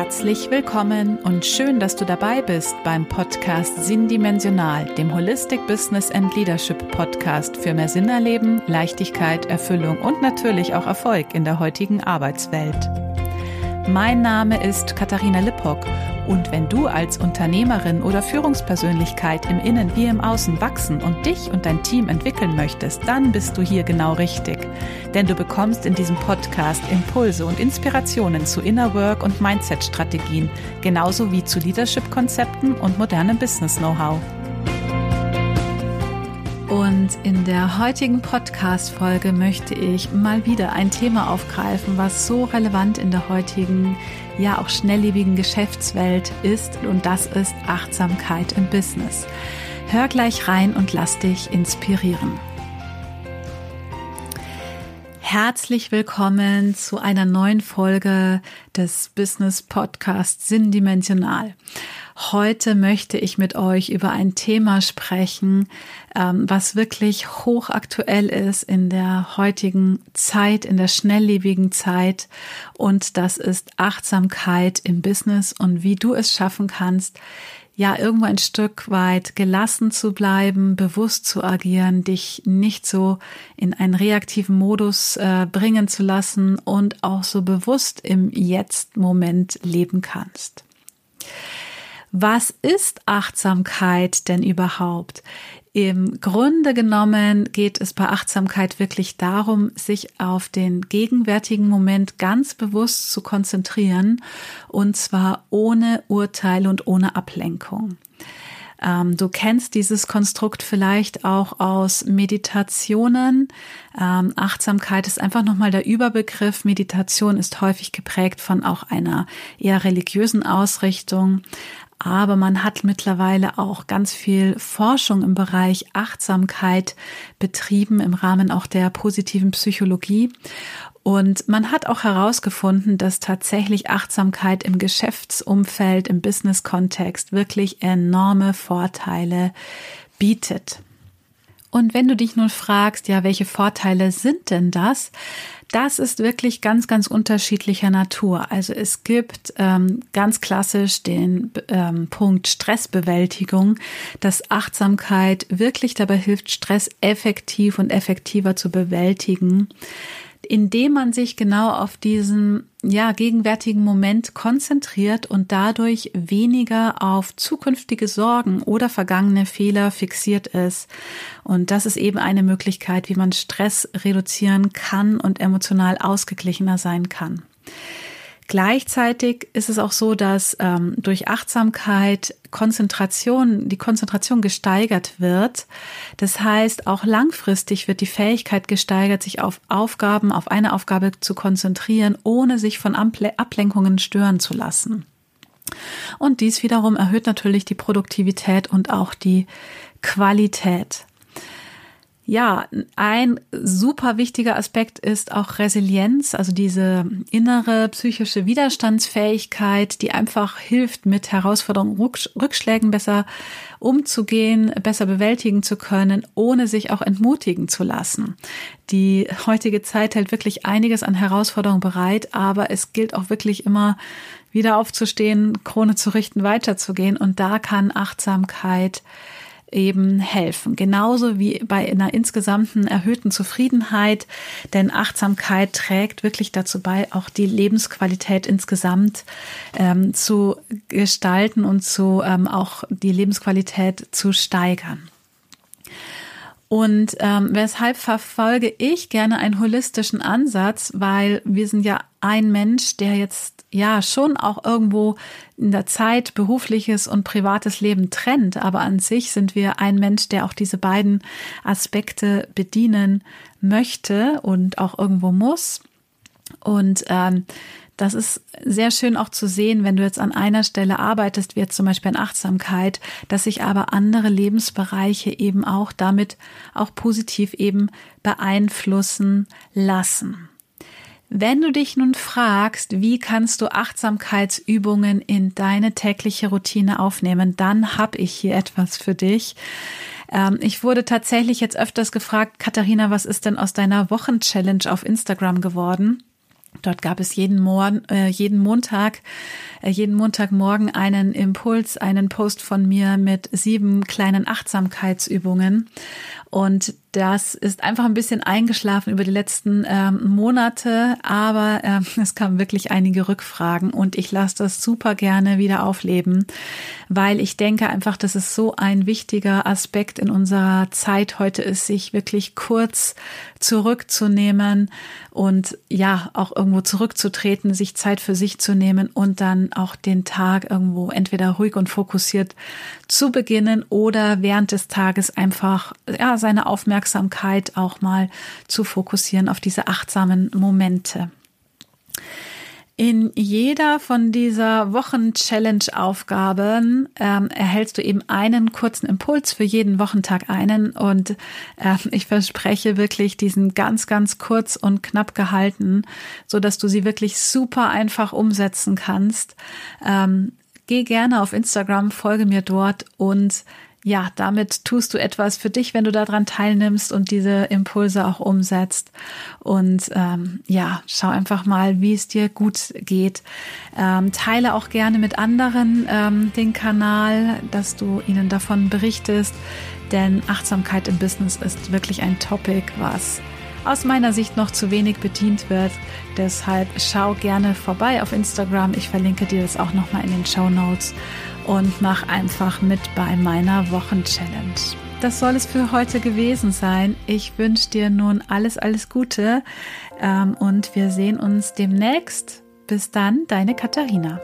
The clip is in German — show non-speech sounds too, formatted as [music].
Herzlich willkommen und schön, dass du dabei bist beim Podcast Sinndimensional, dem Holistic Business and Leadership Podcast für mehr Sinn erleben, Leichtigkeit, Erfüllung und natürlich auch Erfolg in der heutigen Arbeitswelt. Mein Name ist Katharina Lippock und wenn du als Unternehmerin oder Führungspersönlichkeit im Innen wie im Außen wachsen und dich und dein Team entwickeln möchtest, dann bist du hier genau richtig. Denn du bekommst in diesem Podcast Impulse und Inspirationen zu Inner Work und Mindset-Strategien, genauso wie zu Leadership-Konzepten und modernem Business-Know-how. Und in der heutigen Podcast-Folge möchte ich mal wieder ein Thema aufgreifen, was so relevant in der heutigen, ja auch schnelllebigen Geschäftswelt ist. Und das ist Achtsamkeit im Business. Hör gleich rein und lass dich inspirieren. Herzlich willkommen zu einer neuen Folge des Business Podcasts Sinndimensional. Heute möchte ich mit euch über ein Thema sprechen, ähm, was wirklich hochaktuell ist in der heutigen Zeit, in der schnelllebigen Zeit. Und das ist Achtsamkeit im Business und wie du es schaffen kannst, ja, irgendwo ein Stück weit gelassen zu bleiben, bewusst zu agieren, dich nicht so in einen reaktiven Modus äh, bringen zu lassen und auch so bewusst im Jetzt-Moment leben kannst. Was ist Achtsamkeit denn überhaupt? Im Grunde genommen geht es bei Achtsamkeit wirklich darum, sich auf den gegenwärtigen Moment ganz bewusst zu konzentrieren und zwar ohne Urteil und ohne Ablenkung. Ähm, du kennst dieses Konstrukt vielleicht auch aus Meditationen. Ähm, Achtsamkeit ist einfach nochmal der Überbegriff. Meditation ist häufig geprägt von auch einer eher religiösen Ausrichtung. Aber man hat mittlerweile auch ganz viel Forschung im Bereich Achtsamkeit betrieben im Rahmen auch der positiven Psychologie. Und man hat auch herausgefunden, dass tatsächlich Achtsamkeit im Geschäftsumfeld, im Business-Kontext wirklich enorme Vorteile bietet. Und wenn du dich nun fragst, ja, welche Vorteile sind denn das? Das ist wirklich ganz, ganz unterschiedlicher Natur. Also es gibt ähm, ganz klassisch den ähm, Punkt Stressbewältigung, dass Achtsamkeit wirklich dabei hilft, Stress effektiv und effektiver zu bewältigen indem man sich genau auf diesen ja gegenwärtigen Moment konzentriert und dadurch weniger auf zukünftige Sorgen oder vergangene Fehler fixiert ist. Und das ist eben eine Möglichkeit, wie man Stress reduzieren kann und emotional ausgeglichener sein kann. Gleichzeitig ist es auch so, dass ähm, durch Achtsamkeit Konzentration, die Konzentration gesteigert wird. Das heißt, auch langfristig wird die Fähigkeit gesteigert, sich auf Aufgaben, auf eine Aufgabe zu konzentrieren, ohne sich von Ablenkungen stören zu lassen. Und dies wiederum erhöht natürlich die Produktivität und auch die Qualität. Ja, ein super wichtiger Aspekt ist auch Resilienz, also diese innere psychische Widerstandsfähigkeit, die einfach hilft, mit Herausforderungen, Rückschlägen besser umzugehen, besser bewältigen zu können, ohne sich auch entmutigen zu lassen. Die heutige Zeit hält wirklich einiges an Herausforderungen bereit, aber es gilt auch wirklich immer wieder aufzustehen, Krone zu richten, weiterzugehen und da kann Achtsamkeit eben helfen. Genauso wie bei einer insgesamten erhöhten Zufriedenheit, denn Achtsamkeit trägt wirklich dazu bei, auch die Lebensqualität insgesamt ähm, zu gestalten und zu ähm, auch die Lebensqualität zu steigern. Und ähm, weshalb verfolge ich gerne einen holistischen Ansatz, weil wir sind ja ein Mensch, der jetzt ja schon auch irgendwo in der Zeit berufliches und privates Leben trennt, aber an sich sind wir ein Mensch, der auch diese beiden Aspekte bedienen möchte und auch irgendwo muss. Und ähm, das ist sehr schön auch zu sehen, wenn du jetzt an einer Stelle arbeitest, wie jetzt zum Beispiel in Achtsamkeit, dass sich aber andere Lebensbereiche eben auch damit auch positiv eben beeinflussen lassen. Wenn du dich nun fragst, wie kannst du Achtsamkeitsübungen in deine tägliche Routine aufnehmen, dann habe ich hier etwas für dich. Ähm, ich wurde tatsächlich jetzt öfters gefragt, Katharina, was ist denn aus deiner Wochenchallenge auf Instagram geworden? Dort gab es jeden, Morgen, äh, jeden Montag, äh, jeden Montagmorgen einen Impuls, einen Post von mir mit sieben kleinen Achtsamkeitsübungen. Und das ist einfach ein bisschen eingeschlafen über die letzten ähm, Monate, aber äh, [laughs] es kamen wirklich einige Rückfragen und ich lasse das super gerne wieder aufleben, weil ich denke einfach, dass es so ein wichtiger Aspekt in unserer Zeit heute ist, sich wirklich kurz zurückzunehmen und ja, auch irgendwo zurückzutreten, sich Zeit für sich zu nehmen und dann auch den Tag irgendwo entweder ruhig und fokussiert zu beginnen oder während des Tages einfach ja, seine Aufmerksamkeit auch mal zu fokussieren auf diese achtsamen Momente. In jeder von dieser Wochen-Challenge-Aufgaben ähm, erhältst du eben einen kurzen Impuls für jeden Wochentag einen und äh, ich verspreche wirklich diesen ganz, ganz kurz und knapp gehalten, so dass du sie wirklich super einfach umsetzen kannst. Ähm, geh gerne auf Instagram, folge mir dort und ja, damit tust du etwas für dich, wenn du daran teilnimmst und diese Impulse auch umsetzt. Und ähm, ja, schau einfach mal, wie es dir gut geht. Ähm, teile auch gerne mit anderen ähm, den Kanal, dass du ihnen davon berichtest. Denn Achtsamkeit im Business ist wirklich ein Topic, was aus meiner Sicht noch zu wenig bedient wird. Deshalb schau gerne vorbei auf Instagram. Ich verlinke dir das auch nochmal in den Show Notes und mach einfach mit bei meiner Wochenchallenge. Das soll es für heute gewesen sein. Ich wünsche dir nun alles, alles Gute ähm, und wir sehen uns demnächst. Bis dann, deine Katharina.